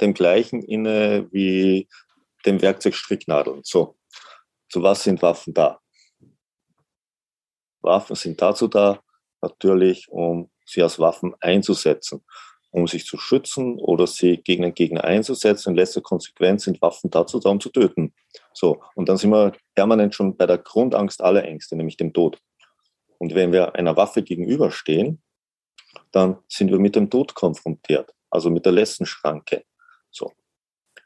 dem gleichen inne wie dem Werkzeug Stricknadeln. So, zu was sind Waffen da? Waffen sind dazu da, natürlich, um sie als Waffen einzusetzen, um sich zu schützen oder sie gegen einen Gegner einzusetzen. In letzter Konsequenz sind Waffen dazu da, um zu töten. So, und dann sind wir permanent schon bei der Grundangst aller Ängste, nämlich dem Tod. Und wenn wir einer Waffe gegenüberstehen, dann sind wir mit dem Tod konfrontiert, also mit der Lessenschranke. So.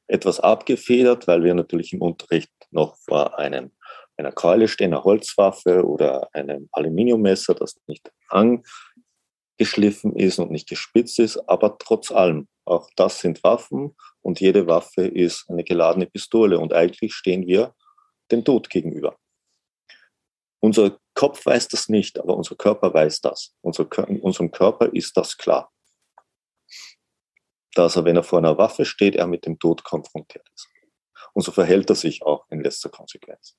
Etwas abgefedert, weil wir natürlich im Unterricht noch vor einem, einer Keule stehen, einer Holzwaffe oder einem Aluminiummesser, das nicht angeschliffen ist und nicht gespitzt ist, aber trotz allem, auch das sind Waffen und jede Waffe ist eine geladene Pistole und eigentlich stehen wir dem Tod gegenüber. Unser Kopf weiß das nicht, aber unser Körper weiß das. Unser, unserem Körper ist das klar dass er, wenn er vor einer Waffe steht, er mit dem Tod konfrontiert ist. Und so verhält er sich auch in letzter Konsequenz.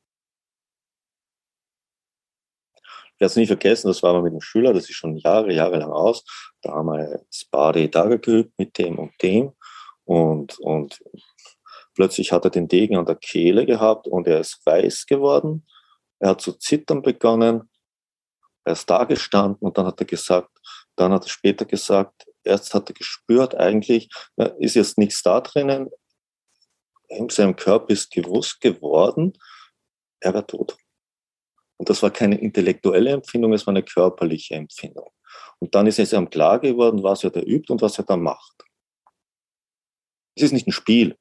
Ich werde es nie vergessen, das war mal mit einem Schüler, das ist schon Jahre, Jahre lang aus. Da haben wir Spade Daga geübt mit dem und dem. Und, und plötzlich hat er den Degen an der Kehle gehabt und er ist weiß geworden. Er hat zu zittern begonnen. Er ist da gestanden und dann hat er gesagt, dann hat er später gesagt, erst hat er gespürt, eigentlich ist jetzt nichts da drinnen. In seinem Körper ist gewusst geworden, er war tot. Und das war keine intellektuelle Empfindung, es war eine körperliche Empfindung. Und dann ist es ihm klar geworden, was er da übt und was er da macht. Es ist nicht ein Spiel.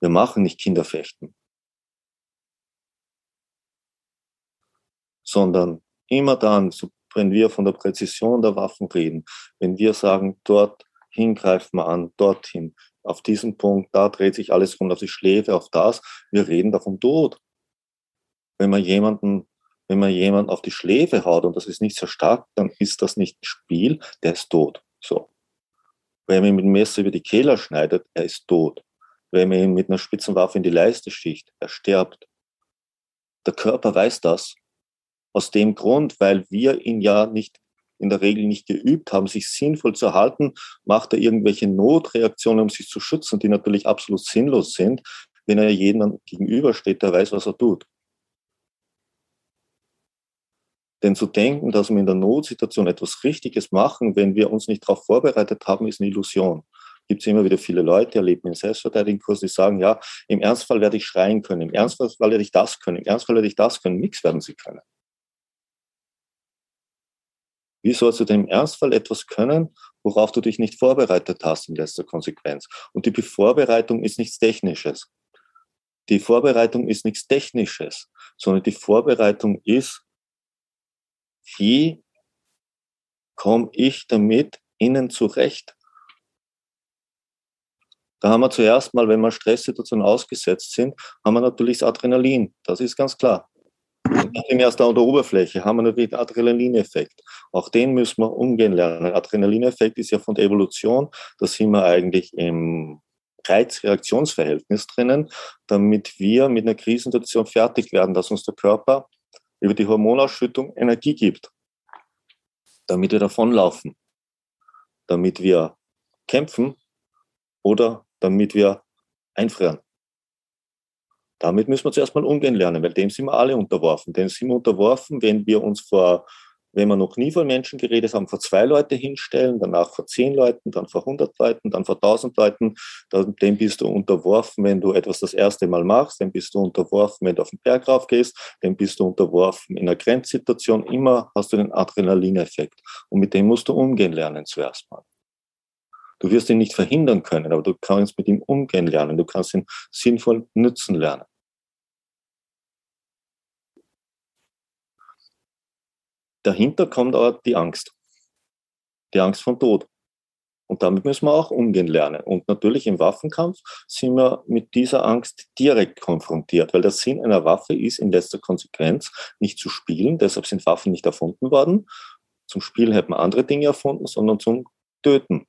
Wir machen nicht Kinderfechten. Sondern immer dann, so wenn wir von der Präzision der Waffen reden, wenn wir sagen, dort hingreifen wir an, dorthin, auf diesen Punkt, da dreht sich alles rund auf die Schläfe, auf das, wir reden da vom Tod. Wenn man jemanden, wenn man jemanden auf die Schläfe haut und das ist nicht so stark, dann ist das nicht ein Spiel, der ist tot. So. Wenn man ihn mit dem Messer über die Kehler schneidet, er ist tot. Wenn man ihn mit einer spitzen Waffe in die Leiste sticht, er stirbt. Der Körper weiß das aus dem Grund, weil wir ihn ja nicht in der Regel nicht geübt haben, sich sinnvoll zu halten, macht er irgendwelche Notreaktionen, um sich zu schützen, die natürlich absolut sinnlos sind, wenn er jedem gegenübersteht, der weiß, was er tut. Denn zu denken, dass wir in der Notsituation etwas Richtiges machen, wenn wir uns nicht darauf vorbereitet haben, ist eine Illusion. Gibt es immer wieder viele Leute, erleben in Selbstverteidigungskursen, die sagen, ja, im Ernstfall werde ich schreien können, im Ernstfall werde ich das können, im Ernstfall werde ich das können, nichts werden sie können. Wie sollst du denn im Ernstfall etwas können, worauf du dich nicht vorbereitet hast in letzter Konsequenz? Und die Vorbereitung ist nichts Technisches. Die Vorbereitung ist nichts Technisches, sondern die Vorbereitung ist, wie komme ich damit innen zurecht? Da haben wir zuerst mal, wenn wir Stresssituationen ausgesetzt sind, haben wir natürlich das Adrenalin. Das ist ganz klar. Nachdem erst an der Oberfläche haben wir natürlich den Adrenalineffekt. Auch den müssen wir umgehen lernen. Adrenalineffekt ist ja von der Evolution, da sind wir eigentlich im Reizreaktionsverhältnis drinnen, damit wir mit einer Krisensituation fertig werden, dass uns der Körper über die Hormonausschüttung Energie gibt, damit wir davonlaufen, damit wir kämpfen oder damit wir einfrieren. Damit müssen wir zuerst mal umgehen lernen, weil dem sind wir alle unterworfen. Dem sind wir unterworfen, wenn wir uns vor, wenn wir noch nie vor Menschen geredet haben, vor zwei Leute hinstellen, danach vor zehn Leuten, dann vor hundert Leuten, dann vor tausend Leuten. Dem bist du unterworfen, wenn du etwas das erste Mal machst. Dem bist du unterworfen, wenn du auf den Berg rauf gehst. Dem bist du unterworfen in einer Grenzsituation. Immer hast du den Adrenalineffekt. Und mit dem musst du umgehen lernen zuerst mal. Du wirst ihn nicht verhindern können, aber du kannst mit ihm umgehen lernen. Du kannst ihn sinnvoll nützen lernen. Dahinter kommt aber die Angst. Die Angst vom Tod. Und damit müssen wir auch umgehen lernen. Und natürlich im Waffenkampf sind wir mit dieser Angst direkt konfrontiert, weil der Sinn einer Waffe ist in letzter Konsequenz nicht zu spielen. Deshalb sind Waffen nicht erfunden worden. Zum Spielen hätten wir andere Dinge erfunden, sondern zum Töten.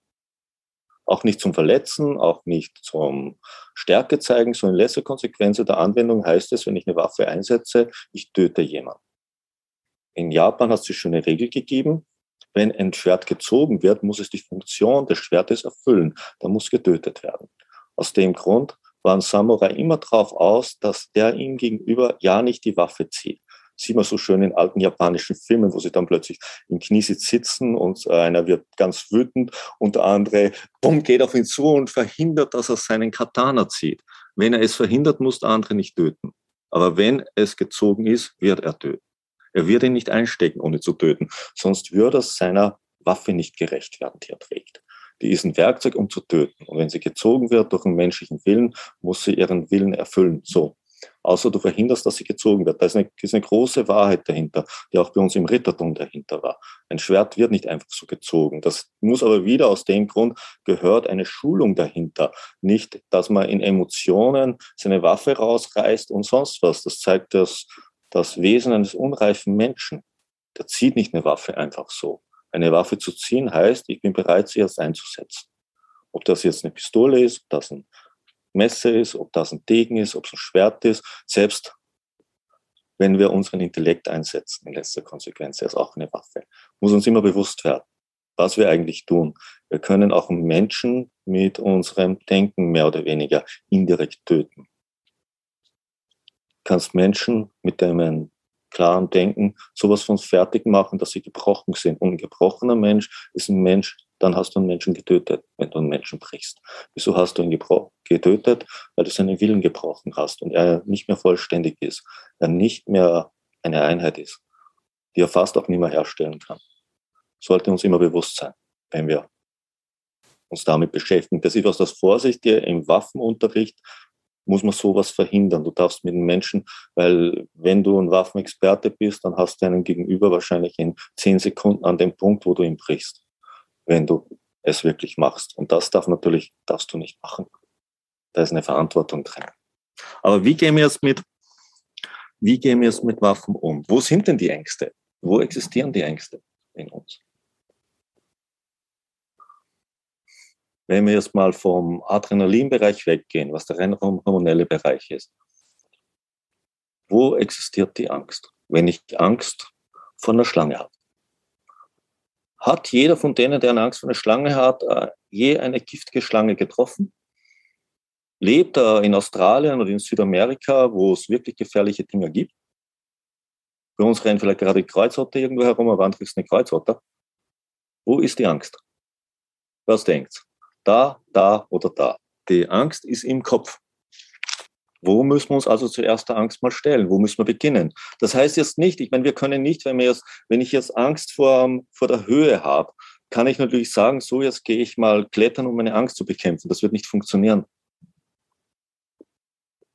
Auch nicht zum Verletzen, auch nicht zum Stärke zeigen, so in letzter Konsequenz der Anwendung heißt es, wenn ich eine Waffe einsetze, ich töte jemanden. In Japan hat es die schöne Regel gegeben, wenn ein Schwert gezogen wird, muss es die Funktion des Schwertes erfüllen. Da muss getötet werden. Aus dem Grund waren Samurai immer darauf aus, dass der ihm gegenüber ja nicht die Waffe zieht sieht man so schön in alten japanischen Filmen, wo sie dann plötzlich im Kniesitz sitzen und äh, einer wird ganz wütend und der andere bumm, geht auf ihn zu und verhindert, dass er seinen Katana zieht. Wenn er es verhindert, muss der andere nicht töten. Aber wenn es gezogen ist, wird er töten. Er wird ihn nicht einstecken, ohne zu töten. Sonst würde er seiner Waffe nicht gerecht werden, die er trägt. Die ist ein Werkzeug, um zu töten. Und wenn sie gezogen wird durch einen menschlichen Willen, muss sie ihren Willen erfüllen. So außer du verhinderst, dass sie gezogen wird. Da ist eine, ist eine große Wahrheit dahinter, die auch bei uns im Rittertum dahinter war. Ein Schwert wird nicht einfach so gezogen. Das muss aber wieder aus dem Grund gehört eine Schulung dahinter. Nicht, dass man in Emotionen seine Waffe rausreißt und sonst was. Das zeigt das, das Wesen eines unreifen Menschen. Der zieht nicht eine Waffe einfach so. Eine Waffe zu ziehen heißt, ich bin bereit, sie jetzt einzusetzen. Ob das jetzt eine Pistole ist, ob das ein Messer ist, ob das ein Degen ist, ob es ein Schwert ist, selbst wenn wir unseren Intellekt einsetzen, in letzter Konsequenz, er ist auch eine Waffe, muss uns immer bewusst werden, was wir eigentlich tun. Wir können auch Menschen mit unserem Denken mehr oder weniger indirekt töten. Du kannst Menschen mit deinem klaren Denken sowas von fertig machen, dass sie gebrochen sind. Und ein gebrochener Mensch ist ein Mensch, dann hast du einen Menschen getötet, wenn du einen Menschen brichst. Wieso hast du ihn getötet? Weil du seinen Willen gebrochen hast und er nicht mehr vollständig ist, er nicht mehr eine Einheit ist, die er fast auch nicht mehr herstellen kann. Sollte uns immer bewusst sein, wenn wir uns damit beschäftigen. Das ist was das Vorsichtige im Waffenunterricht muss man sowas verhindern. Du darfst mit den Menschen, weil wenn du ein Waffenexperte bist, dann hast du einen Gegenüber wahrscheinlich in zehn Sekunden an dem Punkt, wo du ihn brichst wenn du es wirklich machst. Und das darf natürlich, darfst du nicht machen. Da ist eine Verantwortung drin. Aber wie gehen wir jetzt mit, wie gehen wir jetzt mit Waffen um? Wo sind denn die Ängste? Wo existieren die Ängste in uns? Wenn wir jetzt mal vom Adrenalinbereich weggehen, was der rein hormonelle Bereich ist, wo existiert die Angst? Wenn ich Angst vor einer Schlange habe. Hat jeder von denen, der eine Angst vor einer Schlange hat, äh, je eine giftige Schlange getroffen? Lebt er in Australien oder in Südamerika, wo es wirklich gefährliche Dinge gibt? Bei uns rennen vielleicht gerade Kreuzotter irgendwo herum, aber andere ist eine Kreuzotter. Wo ist die Angst? Was denkt? Da, da oder da. Die Angst ist im Kopf. Wo müssen wir uns also zuerst der Angst mal stellen? Wo müssen wir beginnen? Das heißt jetzt nicht, ich meine, wir können nicht, wenn, wir jetzt, wenn ich jetzt Angst vor, vor der Höhe habe, kann ich natürlich sagen, so jetzt gehe ich mal klettern, um meine Angst zu bekämpfen. Das wird nicht funktionieren.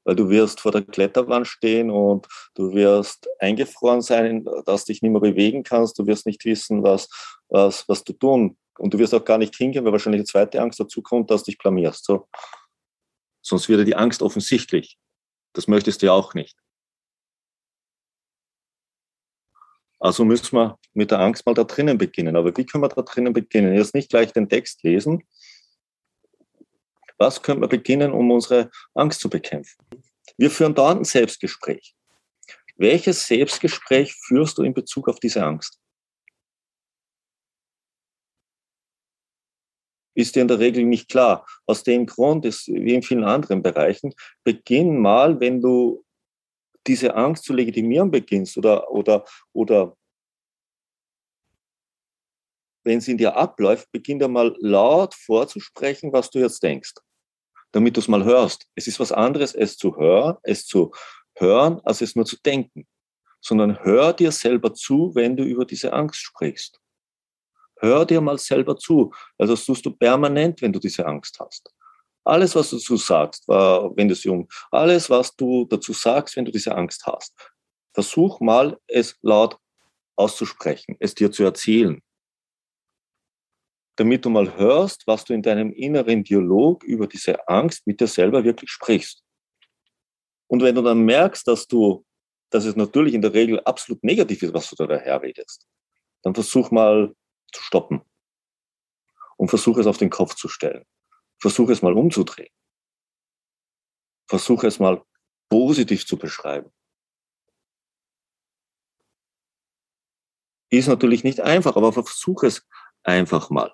Weil du wirst vor der Kletterwand stehen und du wirst eingefroren sein, dass dich nicht mehr bewegen kannst. Du wirst nicht wissen, was, was, was du tun. Und du wirst auch gar nicht hingehen, weil wahrscheinlich die zweite Angst dazu kommt, dass du dich blamierst. So. Sonst wird die Angst offensichtlich. Das möchtest du ja auch nicht. Also müssen wir mit der Angst mal da drinnen beginnen. Aber wie können wir da drinnen beginnen? Jetzt nicht gleich den Text lesen. Was können wir beginnen, um unsere Angst zu bekämpfen? Wir führen da ein Selbstgespräch. Welches Selbstgespräch führst du in Bezug auf diese Angst? ist dir in der Regel nicht klar. Aus dem Grund ist, wie in vielen anderen Bereichen, beginn mal, wenn du diese Angst zu legitimieren beginnst oder, oder, oder wenn sie in dir abläuft, beginn da mal laut vorzusprechen, was du jetzt denkst, damit du es mal hörst. Es ist was anderes, es zu hören, es zu hören, als es nur zu denken, sondern hör dir selber zu, wenn du über diese Angst sprichst. Hör dir mal selber zu. Also das tust du permanent, wenn du diese Angst hast. Alles, was du dazu sagst, wenn du sie um, alles, was du dazu sagst, wenn du diese Angst hast, versuch mal, es laut auszusprechen, es dir zu erzählen. Damit du mal hörst, was du in deinem inneren Dialog über diese Angst mit dir selber wirklich sprichst. Und wenn du dann merkst, dass du, dass es natürlich in der Regel absolut negativ ist, was du da daherredest, dann versuch mal zu stoppen und versuch es auf den Kopf zu stellen. Versuch es mal umzudrehen. Versuch es mal positiv zu beschreiben. Ist natürlich nicht einfach, aber versuch es einfach mal.